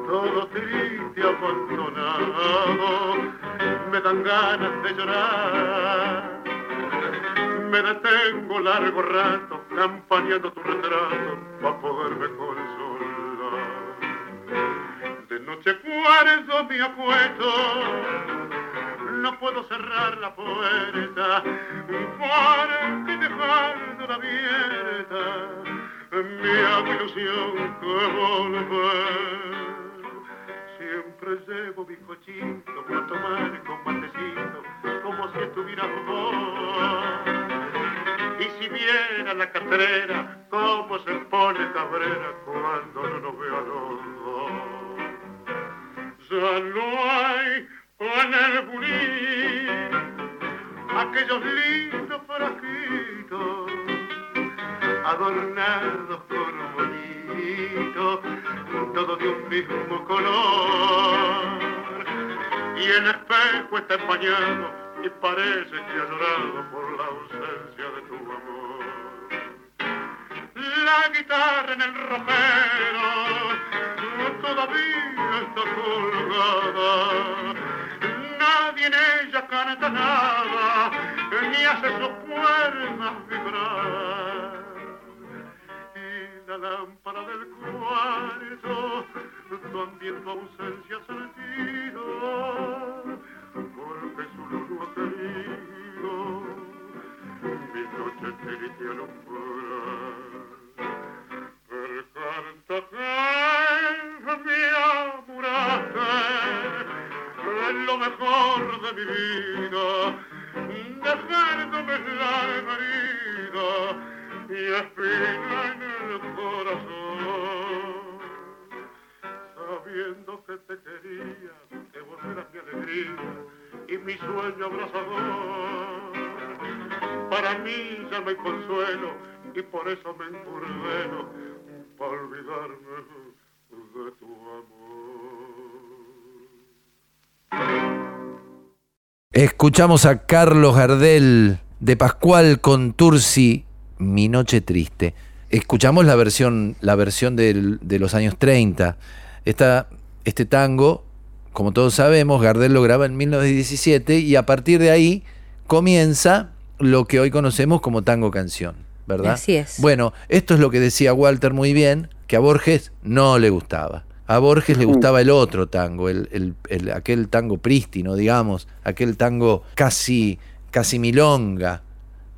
todo triste, abandonado, me dan ganas de llorar. Me detengo largo rato campaneando tu retrato para poderme Me apuesto, no puedo cerrar la puerta porque dejándola abierta me hago ilusión que volver. Siempre llevo mi cochito para tomar con matecito como si estuviera vos. Y si viene a la catrera, mismo color. Y el espejo está empañado y parece que ha por la ausencia de tu amor. La guitarra en el ropero todavía está colgada. Nadie en ella canta nada, ni hace sus cuerdas vibrar. Y la lámpara del cuarto también tu ausencia ha sentido, porque su luz no ha querido mi noche triste alumbrar. Per que mi amuraste en lo mejor de mi vida, dejándome la herida y espina Sabiendo que te quería, que vos eras mi alegría y mi sueño abrazador. Para mí ya no hay consuelo y por eso me encurdeno para olvidarme de tu amor. Escuchamos a Carlos Gardel de Pascual Contursi, Mi Noche Triste. Escuchamos la versión, la versión del- de los años 30. Esta, este tango, como todos sabemos, Gardel lo graba en 1917 y a partir de ahí comienza lo que hoy conocemos como tango canción, ¿verdad? Así es. Bueno, esto es lo que decía Walter muy bien, que a Borges no le gustaba. A Borges le gustaba el otro tango, el, el- el- aquel tango prístino, digamos, aquel tango casi, casi milonga,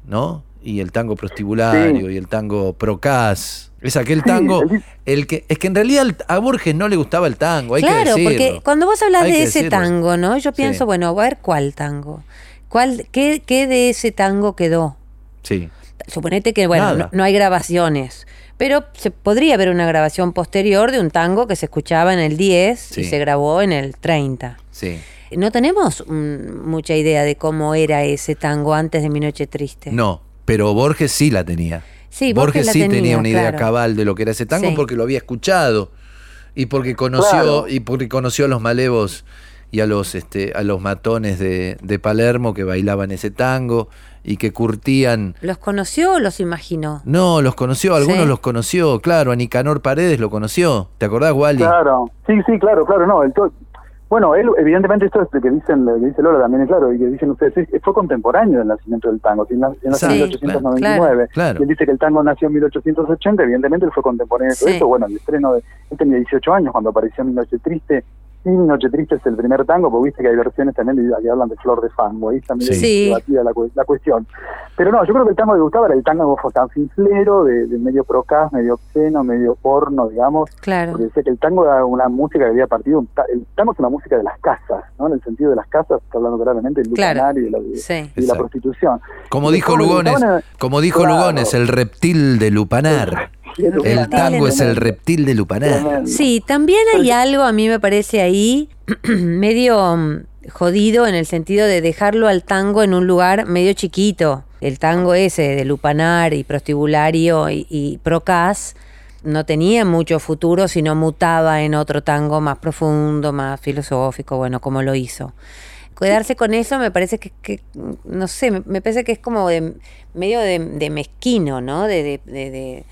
¿no? Y el tango prostibulario y el tango procaz. Es aquel Sí, tango, el- el que, es que en realidad a Borges no le gustaba el tango, hay que claro, decirlo. porque cuando vos hablas de que ese decirlo. tango, ¿no? Yo pienso, Sí. bueno, a ver cuál tango. ¿Cuál, qué, ¿Qué de ese tango quedó? Sí. Suponete que, bueno, no, hay grabaciones, pero se podría ver una grabación posterior de un tango que se escuchaba en el 10 y se grabó en el 30. Sí. No tenemos mm, mucha idea de cómo era ese tango antes de Mi Noche Triste. No, pero Borges sí la tenía. Sí, Borges la sí tenía, tenía, una idea claro. cabal de lo que era ese tango Sí. porque lo había escuchado y porque conoció Claro. y porque conoció a los malevos y a los este a los matones de, de Palermo que bailaban ese tango y que curtían ¿Los conoció o los imaginó? no, los conoció, algunos Sí. los conoció, claro, a Nicanor Paredes lo conoció. ¿Te acordás, Wally? Claro, sí, sí, claro, claro, no. el to- bueno, él, evidentemente, esto es lo que dicen, lo que dice Lola también es claro, y que dicen ustedes, es- fue contemporáneo del nacimiento del tango, si nació en Sí, 1899. claro. Y él dice que el tango nació en 1880, evidentemente él fue contemporáneo de todo Sí. eso. Bueno, el estreno de. Él tenía 18 años cuando apareció Mi Noche Triste. Mi Noche Triste es el primer tango, porque viste que hay versiones también de- que hablan de Flor de Fango, ahí también Sí. es Sí. debatida la, la cuestión. Pero no, yo creo que el tango que gustaba era el tango fostanfinflero, de, de medio procaz, medio obsceno, medio porno, digamos. Claro. Porque decía que el tango era una música que había partido, un ta- el tango es una música de las casas, ¿no? En el sentido de las casas, está hablando claramente del Claro. lupanar y de la, de- Sí. y de la Exacto. prostitución. Como Y dijo Lugones, como dijo Claro. Lugones, el reptil de Lupanar. El tango es el reptil de Lupanar. tremendo. Sí, también hay algo, a mí me parece ahí, <clears throat> medio mm, jodido en el sentido de dejarlo al tango en un lugar medio chiquito. El tango ese de lupanar y prostibulario y, y procas no tenía mucho futuro si no mutaba en otro tango más profundo, más filosófico, bueno, como lo hizo. Quedarse con eso me parece que, que, no sé, me, me parece que es como de medio de, de mezquino, ¿no? De, de- de- de-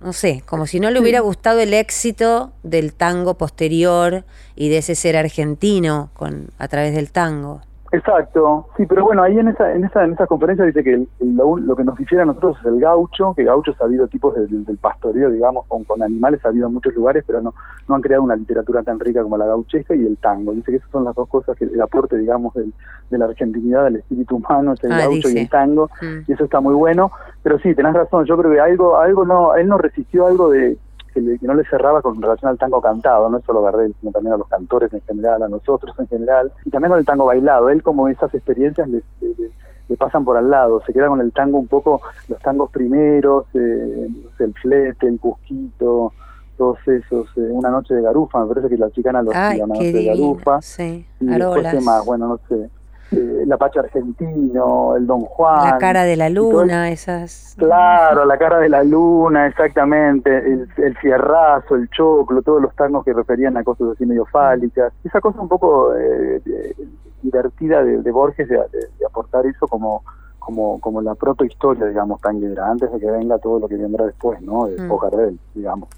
no sé, como si no le hubiera gustado el éxito del tango posterior y de ese ser argentino con a través del tango. Exacto, sí, pero bueno, ahí en esa en esa en esa conferencia dice que el- el- lo, lo que nos difiere a nosotros es el gaucho, que gauchos ha habido tipos de- del- del pastoreo, digamos, con, con animales ha habido en muchos lugares, pero no no han creado una literatura tan rica como la gauchesca y el tango. Dice que esas son las dos cosas que el aporte, digamos, del- de la argentinidad del espíritu humano, es el Ah, gaucho y el tango, Mm. y eso está muy bueno. Pero sí, tenés razón, yo creo que algo algo no él no resistió algo de que, le- que no le cerraba con relación al tango cantado, no solo Gardel, sino también a los cantores en general, a nosotros en general, y también con el tango bailado. Él como esas experiencias le, le- le pasan por al lado, se queda con el tango un poco, los tangos primeros, eh, el flete, el cusquito, todos esos, eh, una noche de garufa, me parece que la chicana lo hacía, una noche de divino. garufa. Sí, Y después, Arolas. ¿qué más? Bueno, no sé, eh, el Apache argentino, el Don Juan. La cara de la luna, esas. Claro, la cara de la luna, exactamente, el, el fierrazo, el choclo, todos los tangos que referían a cosas así medio fálicas. Esa cosa un poco eh, de- divertida de, de Borges de, de- de aportar eso como como como la protohistoria, digamos, tanguera, antes de que venga todo lo que vendrá después, ¿no? De Mm. digamos.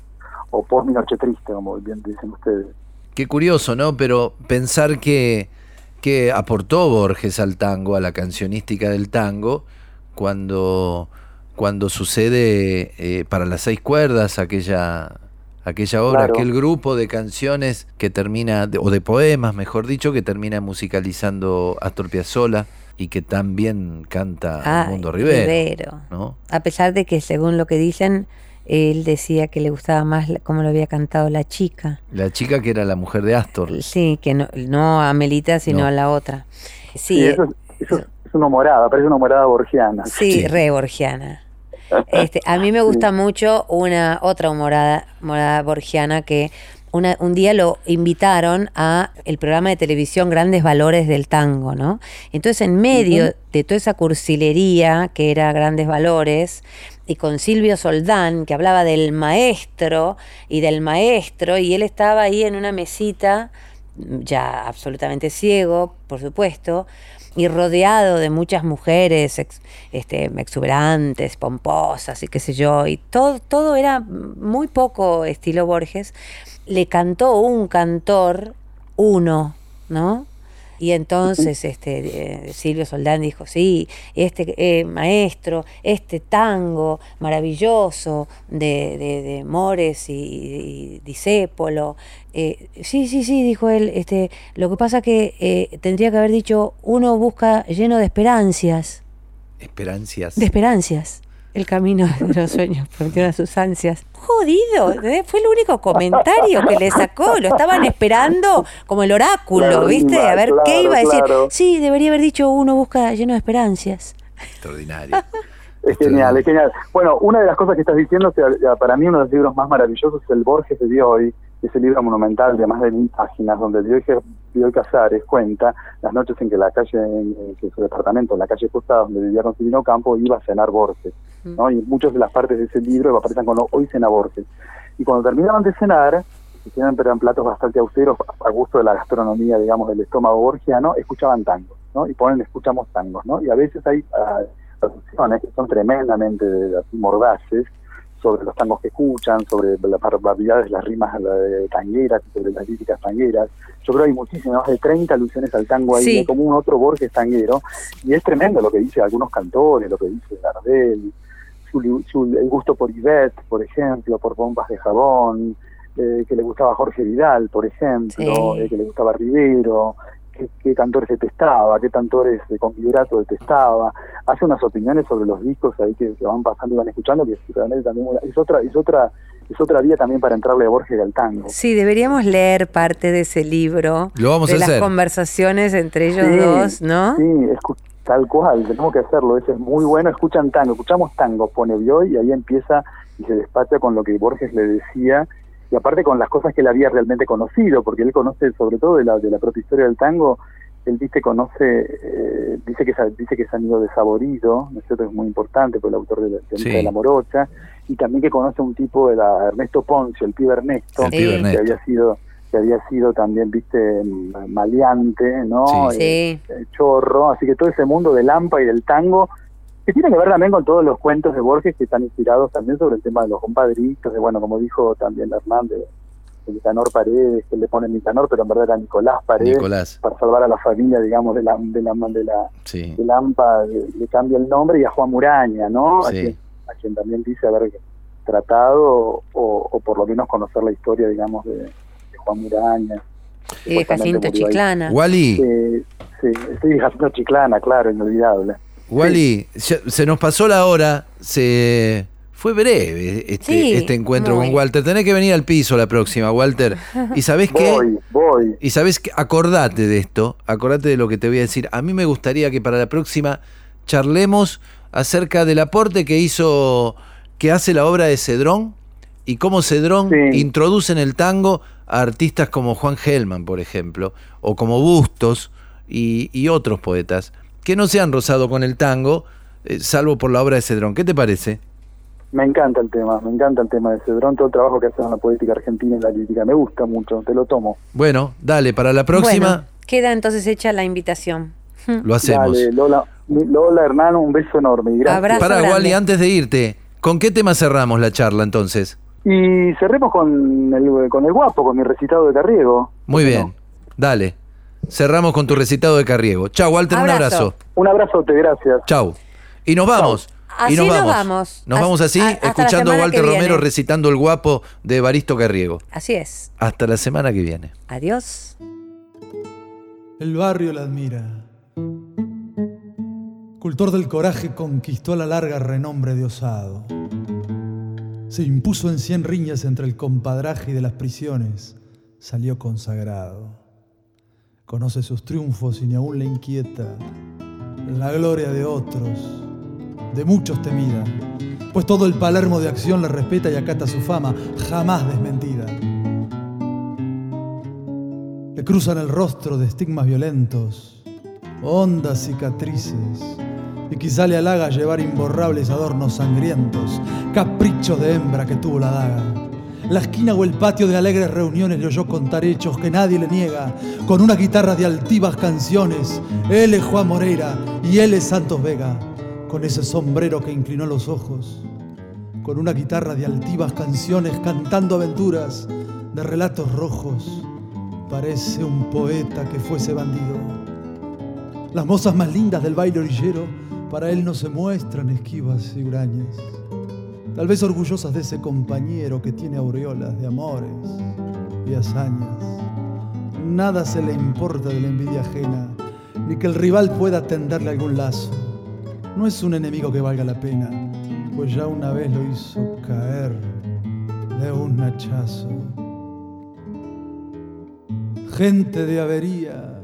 O post Mi Noche Triste, como bien dicen ustedes. Qué curioso, ¿no? Pero pensar que, que aportó Borges al tango, a la cancionística del tango, cuando, cuando sucede eh, para las seis cuerdas aquella, aquella obra, Claro. aquel grupo de canciones que termina, o de poemas, mejor dicho, que termina musicalizando Astor Piazzolla y que también canta Ay, Mundo Rivero. Rivero. ¿no? A pesar de que, según lo que dicen, él decía que le gustaba más cómo lo había cantado la chica. La chica que era la mujer de Astor. Sí, que no, no a Melita, sino No. a la otra. Sí, Sí, eso, es- eso es una morada, parece una morada borgiana. Sí, re borgiana. Este, a mí me <laughs> gusta mucho una otra morada, morada borgiana que una- un día lo invitaron a el programa de televisión Grandes Valores del Tango, ¿no? Entonces, en medio de toda esa cursilería que era Grandes Valores, y con Silvio Soldán, que hablaba del maestro y del maestro, y él estaba ahí en una mesita, ya absolutamente ciego, por supuesto, y rodeado de muchas mujeres ex- este, exuberantes, pomposas y qué sé yo, y todo, todo era muy poco estilo Borges, le cantó un cantor, uno, ¿no? Y entonces este, eh, Silvio Soldán dijo, sí, este eh, maestro, este tango maravilloso de, de, de Mores y, y Disépolo, eh, sí, sí, sí, dijo él, este, lo que pasa que eh, tendría que haber dicho, uno busca lleno de esperancias, Esperancias. de esperancias. El camino de los sueños prometió a sus ansias. Jodido, ¿entendés? fue el único comentario que le sacó. Lo estaban esperando como el oráculo, Claro, ¿viste? A ver claro, qué iba a decir. claro. Sí, debería haber dicho uno busca lleno de esperancias. Extraordinario. Es genial, es genial. Bueno, una de las cosas que estás diciendo, para mí uno de los libros más maravillosos es el Borges de Bioy, ese libro monumental de más de mil páginas, donde Bioy, Bioy Casares cuenta las noches en que la calle, en, que su departamento, en la calle Costa, donde vivía con Silvino Campo, iba a cenar Borges. ¿no? Y muchas de las partes de ese libro aparecen con hoy cena Borges. Y cuando terminaban de cenar, que eran platos bastante austeros, a gusto de la gastronomía, digamos, del estómago borgiano, escuchaban tangos, ¿no? Y ponen, escuchamos tangos, ¿no? Y a veces hay traducciones que son tremendamente así mordaces sobre los tangos que escuchan, sobre las barbaridades, las rimas tangueras, sobre las líricas tangueras. Yo creo que hay muchísimas, más de 30 alusiones al tango ahí, Sí. como un otro Borges tanguero, y es tremendo lo que dice algunos cantores, lo que dice Gardel, su, el gusto por Ivette, por ejemplo, por bombas de jabón, eh, que le gustaba Jorge Vidal, por ejemplo, Sí. eh, que le gustaba Rivero, qué, qué cantores detestaba, qué cantores de con vibrato detestaba, hace unas opiniones sobre los discos ahí que, que van pasando y van escuchando, que es, realmente también una- es otra, es otra, es otra vía también para entrarle a Borges al tango. Sí, deberíamos leer parte de ese libro. Lo vamos de a las hacer. conversaciones entre ellos Sí, dos, ¿no? Sí, tal cual, tenemos que hacerlo, ese es muy bueno, escuchan tango, escuchamos tango, pone Bioy y ahí empieza y se despacha con lo que Borges le decía y aparte con las cosas que él había realmente conocido, porque él conoce sobre todo de la, de la propia historia del tango, él dice conoce, eh, dice que dice que es amigo de Saborido, ¿no es cierto? Es muy importante, por el autor de la, de Sí. de la Morocha, y también que conoce a un tipo de la Ernesto Poncio, el pibe Ernesto, El pibe que Ernesto. había sido que había sido también, viste, maleante, ¿no? Sí. Eh, eh, chorro, así que todo ese mundo del Lampa y del tango, que tiene que ver también con todos los cuentos de Borges que están inspirados también sobre el tema de los compadritos, de bueno, como dijo también Hernán, de, Nicanor Paredes, que le pone Nicanor, pero en verdad era Nicolás Paredes, Nicolás. para salvar a la familia, digamos, de la, de la, de la, Sí. de la AMPA, le, le cambia el nombre, y a Juan Muraña, ¿no? A, Sí. quien, a quien también dice haber tratado o, o por lo menos conocer la historia, digamos, de, de Juan Muraña. Y de Jacinto. Chiclana. Wally, Eh, sí, sí, Jacinto Chiclana, claro, inolvidable. Wally, se, se nos pasó la hora, se fue breve este, Sí, este encuentro muy. con Walter. Tenés que venir al piso la próxima, Walter. ¿Y sabés qué? Voy, voy. Y sabés que acordate de esto, acordate de lo que te voy a decir. A mí me gustaría que para la próxima charlemos acerca del aporte que hizo, que hace la obra de Cedrón y cómo Cedrón Sí. introduce en el tango a artistas como Juan Gelman, por ejemplo, o como Bustos y, y otros poetas que no se han rozado con el tango, eh, salvo por la obra de Cedrón. ¿Qué te parece? Me encanta el tema, me encanta el tema de Cedrón, todo el trabajo que hace en la poética argentina y la lírica. Me gusta mucho, te lo tomo. Bueno, dale, para la próxima Bueno, queda entonces hecha la invitación. <laughs> lo hacemos. Dale, Lola, Lola Hernán, un beso enorme. Y, gracias. Abrazo Para. Wally, antes de irte, ¿con qué tema cerramos la charla entonces? y cerremos con el, con el guapo, con mi recitado de Carriego. Muy ¿Por qué bien, no? dale. Cerramos con tu recitado de Carriego. Chau, Walter, un Abrazo. abrazo. Un abrazote, gracias. Chau. Y nos vamos. Así y nos nos vamos. vamos. Nos vamos así, a- escuchando a Walter. Romero recitando el guapo de Evaristo Carriego. Así es. Hasta la semana que viene. Adiós. El barrio la admira. Cultor del coraje conquistó a la larga renombre de osado. Se impuso en cien riñas entre el compadraje y de las prisiones. Salió consagrado. Conoce sus triunfos y ni aún le inquieta la gloria de otros, de muchos temida, pues todo el Palermo de acción le respeta y acata su fama, jamás desmentida. Le cruzan el rostro de estigmas violentos, hondas cicatrices, y quizá le halaga llevar imborrables adornos sangrientos, caprichos de hembra que tuvo la daga. La esquina o el patio de alegres reuniones le oyó contar hechos que nadie le niega, con una guitarra de altivas canciones. Él es Juan Moreira y él es Santos Vega, con ese sombrero que inclinó los ojos, con una guitarra de altivas canciones cantando aventuras de relatos rojos. Parece un poeta que fuese bandido. Las mozas más lindas del baile orillero para él no se muestran esquivas y hurañas. Tal vez orgullosas de ese compañero que tiene aureolas de amores y hazañas. Nada se le importa de la envidia ajena, ni que el rival pueda tenderle algún lazo. No es un enemigo que valga la pena, pues ya una vez lo hizo caer de un hachazo. Gente de avería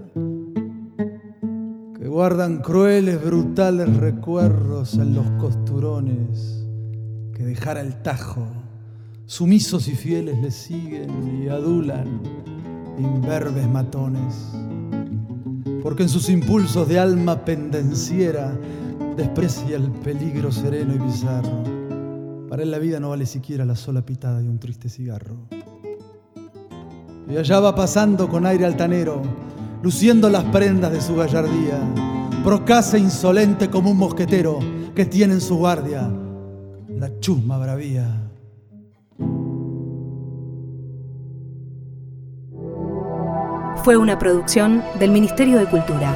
que guardan crueles, brutales recuerdos en los costurones que dejara el tajo. Sumisos y fieles le siguen y adulan imberbes matones. Porque en sus impulsos de alma pendenciera desprecia el peligro sereno y bizarro. Para él la vida no vale siquiera la sola pitada de un triste cigarro. Y allá va pasando con aire altanero, luciendo las prendas de su gallardía, procasa insolente como un mosquetero que tiene en su guardia la chusma bravía. Fue una producción del Ministerio de Cultura.